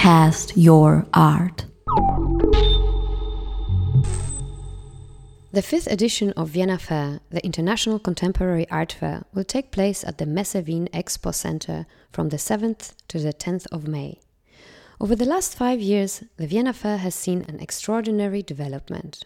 Podcast Your Art. The fifth edition of Vienna Fair, the International Contemporary Art Fair, will take place at the Messe Wien Expo Center from the 7th to the 10th of May. Over the last five years, the Vienna Fair has seen an extraordinary development.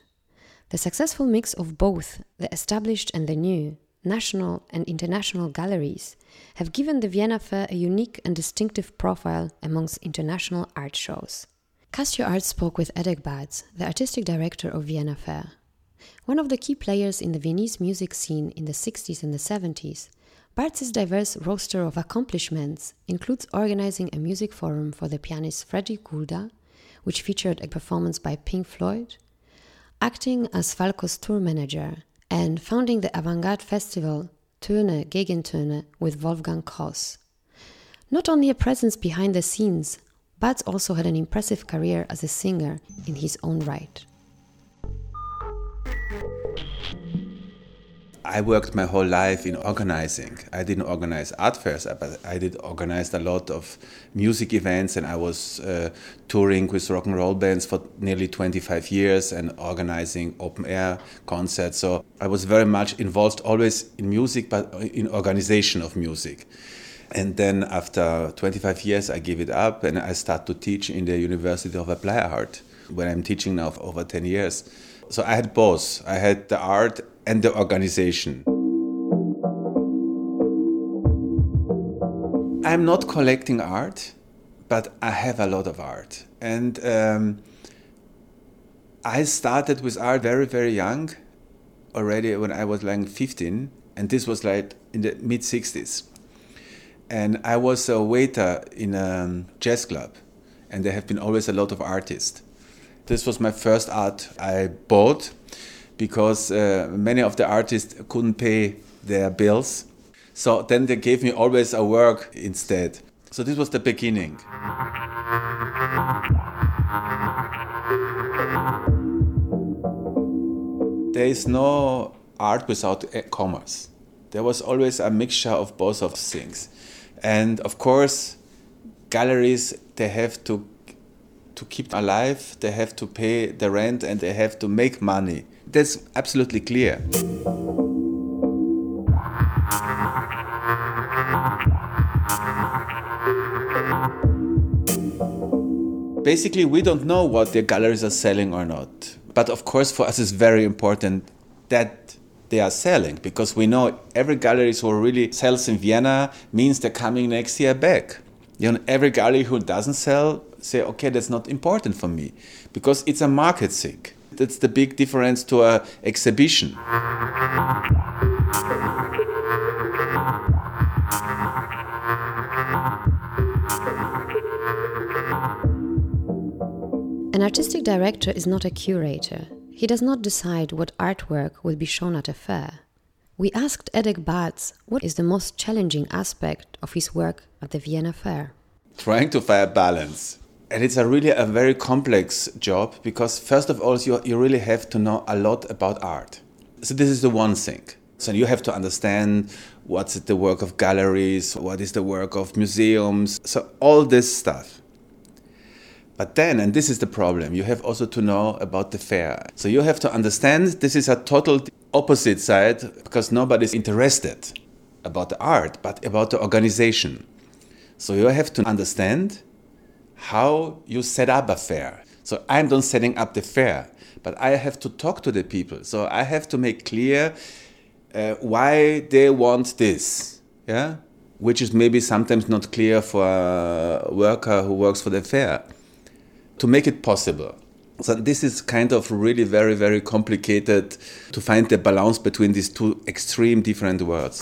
The successful mix of both the established and the new, national and international galleries, have given the Vienna Fair a unique and distinctive profile amongst international art shows. Cast Your Art spoke with Edek Bartz, the artistic director of Vienna Fair. One of the key players in the Viennese music scene in the 60s and the 70s, Bartz's diverse roster of accomplishments includes organizing a music forum for the pianist Freddy Gulda, which featured a performance by Pink Floyd, acting as Falco's tour manager, and founding the avant-garde festival Töne Gegentöne with Wolfgang Kos. Not only a presence behind the scenes, Bartz also had an impressive career as a singer in his own right. I worked my whole life in organizing. I didn't organize art fairs, but I did organize a lot of music events, and I was uh, touring with rock and roll bands for nearly 25 years and organizing open air concerts. So I was very much involved always in music, but in organization of music. And then after 25 years, I gave it up and I start to teach in the University of Applied Art, where I'm teaching now for over 10 years. So I had both. I had the art and the organization. I'm not collecting art, but I have a lot of art. And um, I started with art very, very young, already when I was like 15, and this was like in the mid 60s. And I was a waiter in a jazz club, and there have been always a lot of artists. This was my first art I bought because uh, many of the artists couldn't pay their bills. So then they gave me always a work instead. So this was the beginning. There is no art without commerce. There was always a mixture of both of things. And of course, galleries, they have to to keep alive, they have to pay the rent and they have to make money. That's absolutely clear. Basically, we don't know what the galleries are selling or not. But of course, for us, it's very important that they are selling because we know every gallery who really sells in Vienna means they're coming next year back. You know, every gallery who doesn't sell say, okay, that's not important for me because it's a market thing. That's the big difference to an exhibition. An artistic director is not a curator. He does not decide what artwork will be shown at a fair. We asked Edek Bartz what is the most challenging aspect of his work at the Vienna Fair. Trying to find balance and it's a really a very complex job because first of all you, you really have to know a lot about art. So this is the one thing. So you have to understand what's the work of galleries what is the work of museums so all this stuff. But then and this is the problem you have also to know about the fair. So you have to understand this is a total opposite side because nobody's interested about the art but about the organization. So you have to understand how you set up a fair. So I'm not setting up the fair, but I have to talk to the people. So I have to make clear uh, why they want this, yeah, which is maybe sometimes not clear for a worker who works for the fair. To make it possible. So this is kind of really very very complicated to find the balance between these two extreme different worlds.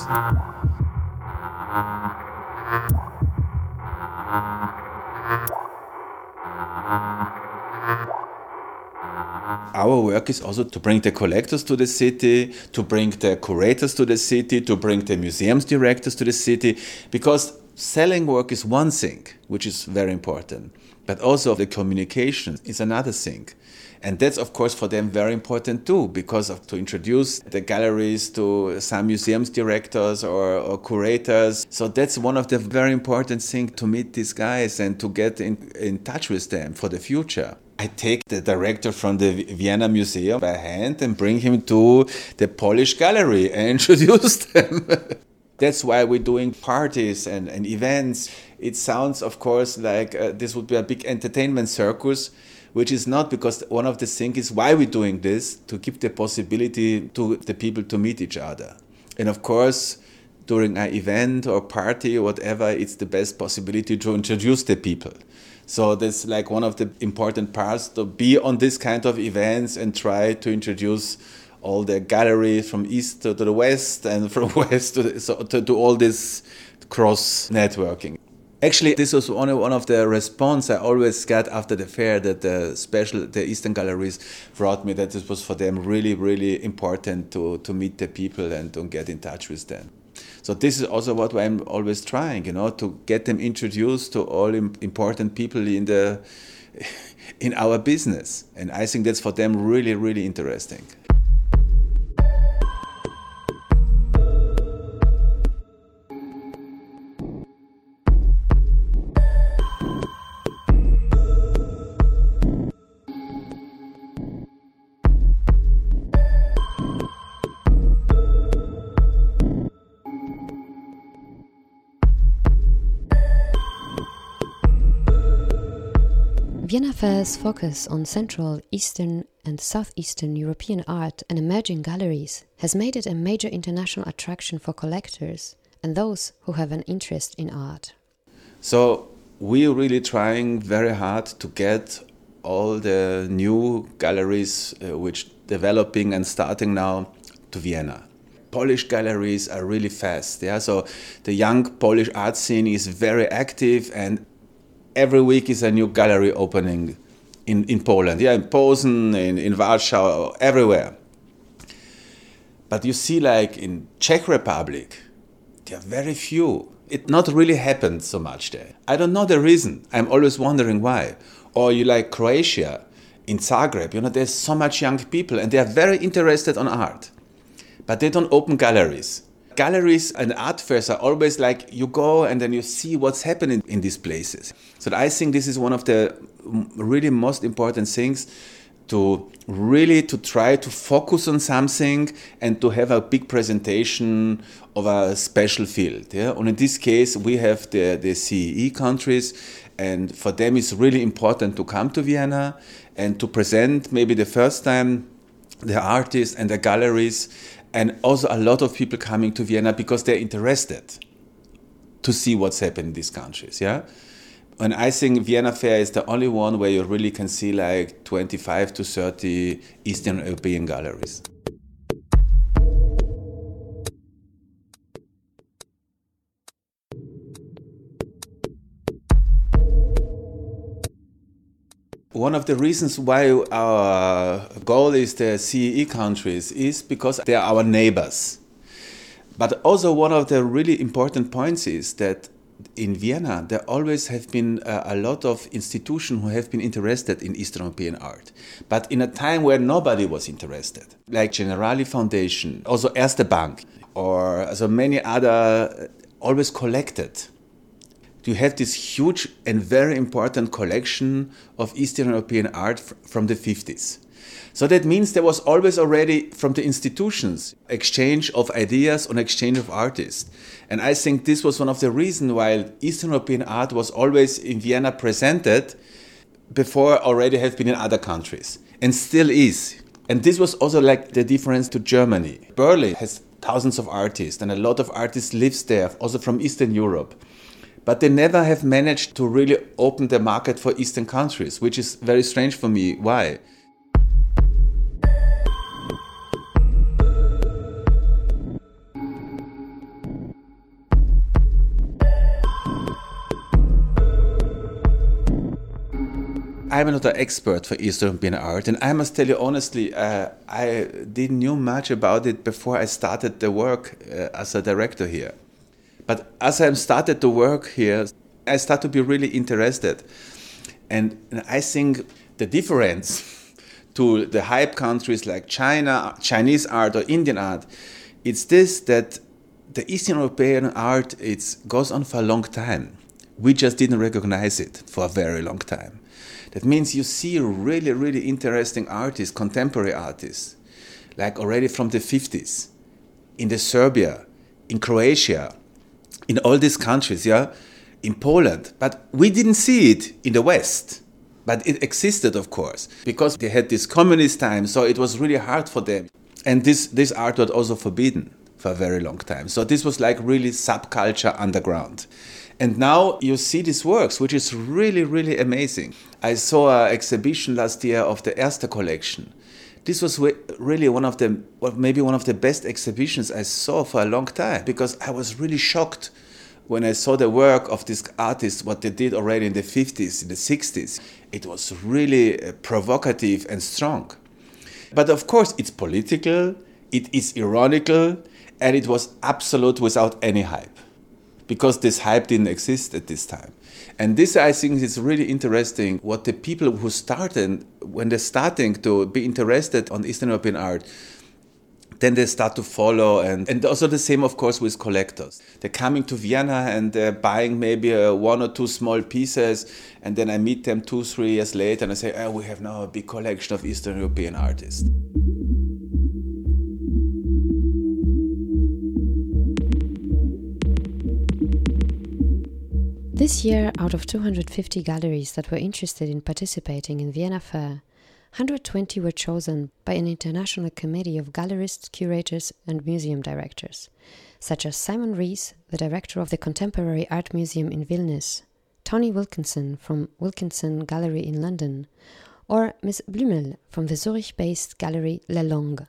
Our work is also to bring the collectors to the city, to bring the curators to the city, to bring the museums directors to the city, because selling work is one thing, which is very important, but also the communication is another thing. And that's, of course, for them very important too, because of, to introduce the galleries to some museums directors or, or curators. So that's one of the very important things to meet these guys and to get in, in touch with them for the future. I take the director from the Vienna Museum by hand and bring him to the Polish gallery and introduce them. That's why we're doing parties and, and events. It sounds, of course, like uh, this would be a big entertainment circus, which is not because one of the things is why we're doing this to give the possibility to the people to meet each other. And of course, during an event or party or whatever, it's the best possibility to introduce the people. So that's like one of the important parts to be on this kind of events and try to introduce all the galleries from east to the west and from west to, so to, to all this cross networking. Actually, this was only one of the response I always got after the fair that the special, the Eastern galleries brought me that this was for them really, really important to, to meet the people and to get in touch with them. So this is also what I'm always trying, you know, to get them introduced to all important people in the in our business, and I think that's for them really, really interesting. Vienna Fair's focus on Central, Eastern, and Southeastern European art and emerging galleries has made it a major international attraction for collectors and those who have an interest in art. So, we're really trying very hard to get all the new galleries uh, which developing and starting now to Vienna. Polish galleries are really fast. Yeah, so the young Polish art scene is very active, and every week is a new gallery opening in, in Poland. Yeah, in Posen, in, in Warsaw, everywhere. But you see, like in Czech Republic, there are very few. It not really happened so much there. I don't know the reason. I'm always wondering why. Or you like Croatia, in Zagreb, you know, there's so much young people and they are very interested on art. But they don't open galleries galleries and art fairs are always like you go and then you see what's happening in these places. So I think this is one of the really most important things to really to try to focus on something and to have a big presentation of a special field. Yeah? And in this case, we have the, the CEE countries, and for them it's really important to come to Vienna and to present maybe the first time the artists and the galleries and also a lot of people coming to Vienna because they're interested to see what's happening in these countries. Yeah, and I think Vienna Fair is the only one where you really can see like 25 to 30 Eastern European galleries. One of the reasons why our goal is the CEE countries is because they are our neighbors. But also, one of the really important points is that in Vienna, there always have been a, a lot of institutions who have been interested in Eastern European art, but in a time where nobody was interested, like Generali Foundation, also Erste Bank, or so many other, uh, always collected you have this huge and very important collection of Eastern European art from the 50s. So that means there was always already from the institutions exchange of ideas and exchange of artists. And I think this was one of the reasons why Eastern European art was always in Vienna presented before already have been in other countries and still is. And this was also like the difference to Germany. Berlin has thousands of artists and a lot of artists lives there also from Eastern Europe but they never have managed to really open the market for Eastern countries, which is very strange for me. Why? I'm not an expert for Eastern European art, and I must tell you honestly, uh, I didn't know much about it before I started the work uh, as a director here. But as I started to work here, I started to be really interested. And, and I think the difference to the hype countries like China, Chinese art or Indian art, it's this that the Eastern European art it goes on for a long time. We just didn't recognize it for a very long time. That means you see really, really interesting artists, contemporary artists, like already from the 50s, in the Serbia, in Croatia, in all these countries, yeah, in Poland. But we didn't see it in the West. But it existed, of course, because they had this communist time, so it was really hard for them. And this, this art was also forbidden for a very long time. So this was like really subculture underground. And now you see these works, which is really, really amazing. I saw an exhibition last year of the Erste collection. This was really one of the, well, maybe one of the best exhibitions I saw for a long time because I was really shocked when I saw the work of these artists, what they did already in the 50s, in the 60s. It was really uh, provocative and strong. But of course, it's political, it is ironical, and it was absolute without any hype because this hype didn't exist at this time. And this, I think, is really interesting. What the people who started, when they're starting to be interested on Eastern European art, then they start to follow. And, and also the same, of course, with collectors. They're coming to Vienna and they're buying maybe a, one or two small pieces. And then I meet them two, three years later and I say, oh, we have now a big collection of Eastern European artists. This year, out of 250 galleries that were interested in participating in Vienna Fair, 120 were chosen by an international committee of gallerists, curators, and museum directors, such as Simon Rees, the director of the Contemporary Art Museum in Vilnius, Tony Wilkinson from Wilkinson Gallery in London, or Ms. Blümel from the Zurich based gallery La Longue.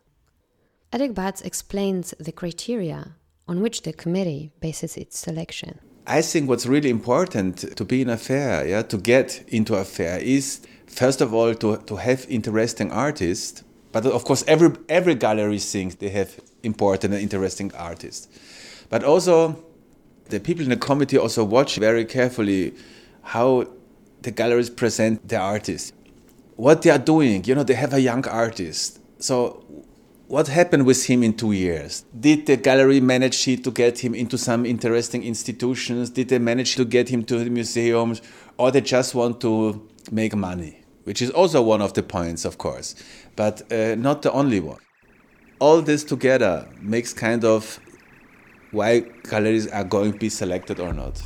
Edek Bartz explains the criteria on which the committee bases its selection. I think what's really important to be in a fair, yeah, to get into a fair is first of all to, to have interesting artists. But of course, every every gallery thinks they have important and interesting artists. But also, the people in the committee also watch very carefully how the galleries present the artists, what they are doing. You know, they have a young artist, so what happened with him in two years? Did the gallery manage to get him into some interesting institutions? Did they manage to get him to the museums? Or they just want to make money? Which is also one of the points, of course, but uh, not the only one. All this together makes kind of why galleries are going to be selected or not.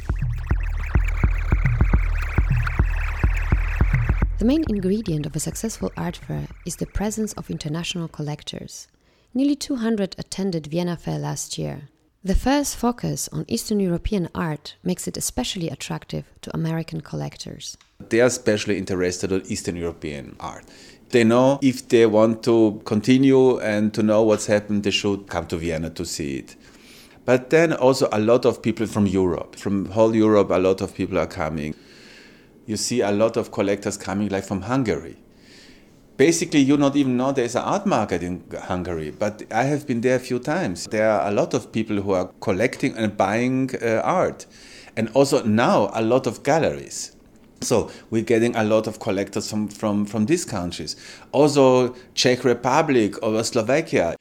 The main ingredient of a successful art fair is the presence of international collectors. Nearly 200 attended Vienna Fair last year. The fair's focus on Eastern European art makes it especially attractive to American collectors. They are especially interested in Eastern European art. They know if they want to continue and to know what's happened, they should come to Vienna to see it. But then also a lot of people from Europe, from whole Europe, a lot of people are coming you see a lot of collectors coming like from Hungary. Basically, you not even know there's an art market in Hungary, but I have been there a few times. There are a lot of people who are collecting and buying uh, art, and also now a lot of galleries. So we're getting a lot of collectors from, from, from these countries. Also Czech Republic or Slovakia.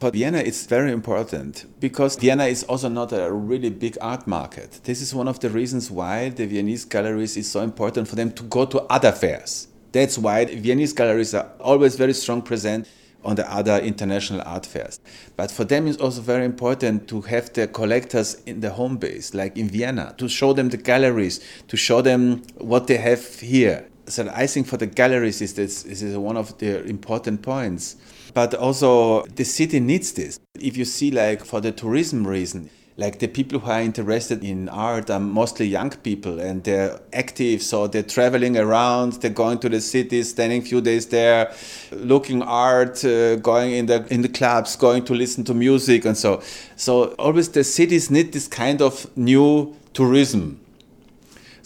For Vienna, is very important because Vienna is also not a really big art market. This is one of the reasons why the Viennese galleries is so important for them to go to other fairs. That's why Viennese galleries are always very strong present on the other international art fairs. But for them, it's also very important to have the collectors in the home base, like in Vienna, to show them the galleries, to show them what they have here. So I think for the galleries, is this, this is one of the important points. But also, the city needs this. If you see, like, for the tourism reason, like the people who are interested in art are mostly young people and they're active so they're traveling around they're going to the cities a few days there looking art uh, going in the in the clubs going to listen to music and so so always the cities need this kind of new tourism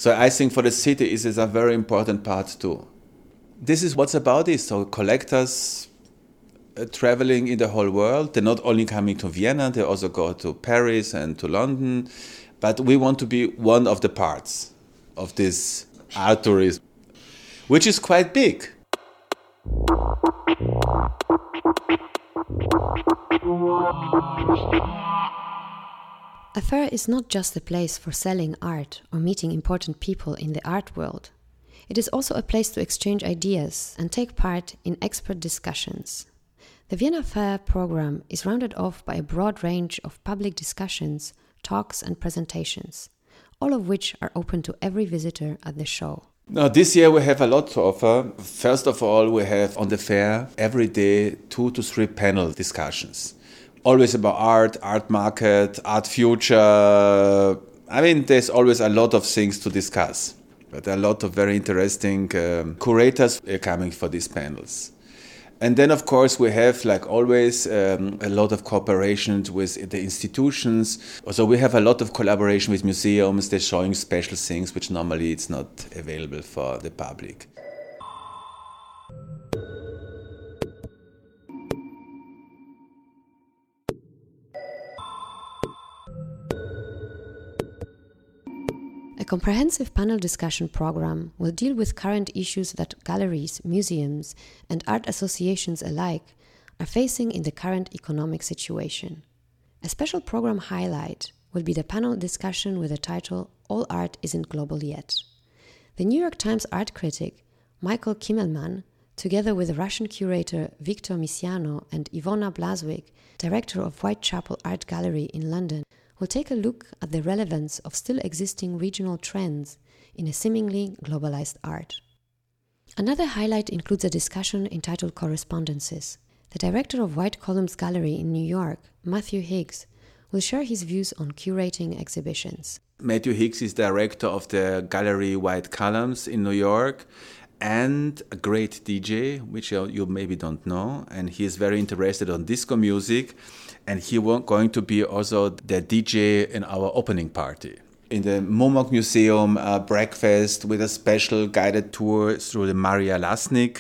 so i think for the city it is a very important part too this is what's about this so collectors uh, traveling in the whole world. They're not only coming to Vienna, they also go to Paris and to London. But we want to be one of the parts of this art tourism, which is quite big. A fair is not just a place for selling art or meeting important people in the art world. It is also a place to exchange ideas and take part in expert discussions. The Vienna Fair program is rounded off by a broad range of public discussions, talks, and presentations, all of which are open to every visitor at the show. Now, this year we have a lot to offer. First of all, we have on the fair every day two to three panel discussions. Always about art, art market, art future. I mean, there's always a lot of things to discuss. But are a lot of very interesting um, curators coming for these panels. And then, of course, we have, like always, um, a lot of cooperation with the institutions. So we have a lot of collaboration with museums. They're showing special things which normally it's not available for the public. A comprehensive panel discussion program will deal with current issues that galleries, museums, and art associations alike are facing in the current economic situation. A special program highlight will be the panel discussion with the title All Art Isn't Global Yet. The New York Times art critic Michael Kimmelman, together with Russian curator Victor Misiano and Iwona Blazwick, director of Whitechapel Art Gallery in London, we'll take a look at the relevance of still existing regional trends in a seemingly globalized art. Another highlight includes a discussion entitled Correspondences. The director of White Columns Gallery in New York, Matthew Higgs, will share his views on curating exhibitions. Matthew Higgs is director of the gallery White Columns in New York and a great DJ, which you maybe don't know. And he is very interested on disco music and he going to be also the DJ in our opening party. In the MUMOK Museum, uh, breakfast with a special guided tour through the Maria Lassnig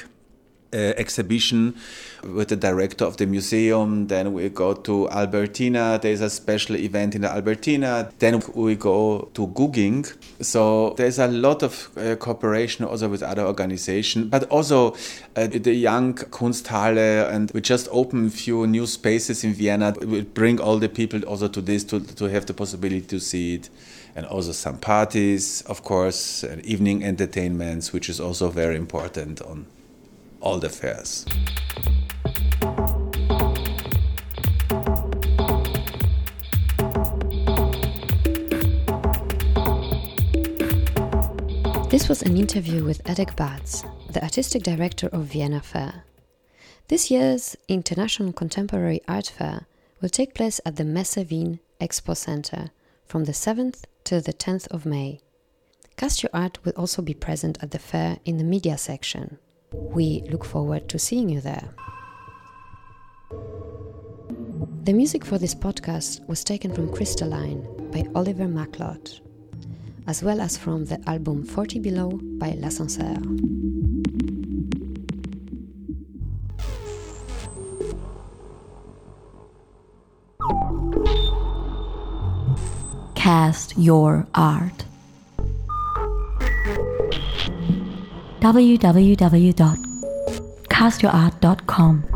exhibition with the director of the museum. Then we go to Albertina. There's a special event in the Albertina. Then we go to Gugging. So there's a lot of uh, cooperation also with other organizations, but also uh, the young Kunsthalle. And we just open a few new spaces in Vienna. We bring all the people also to this to, to have the possibility to see it. And also some parties, of course, and evening entertainments, which is also very important on all the fairs. This was an interview with Edek Bartz, the artistic director of Vienna Fair. This year's International Contemporary Art Fair will take place at the Messe Wien Expo Center from the 7th to the 10th of May. Cast Your Art will also be present at the fair in the media section. We look forward to seeing you there. The music for this podcast was taken from Crystalline by Oliver Macleod, as well as from the album 40 Below by L'Ascenseur. Cast your art. www.castyourart.com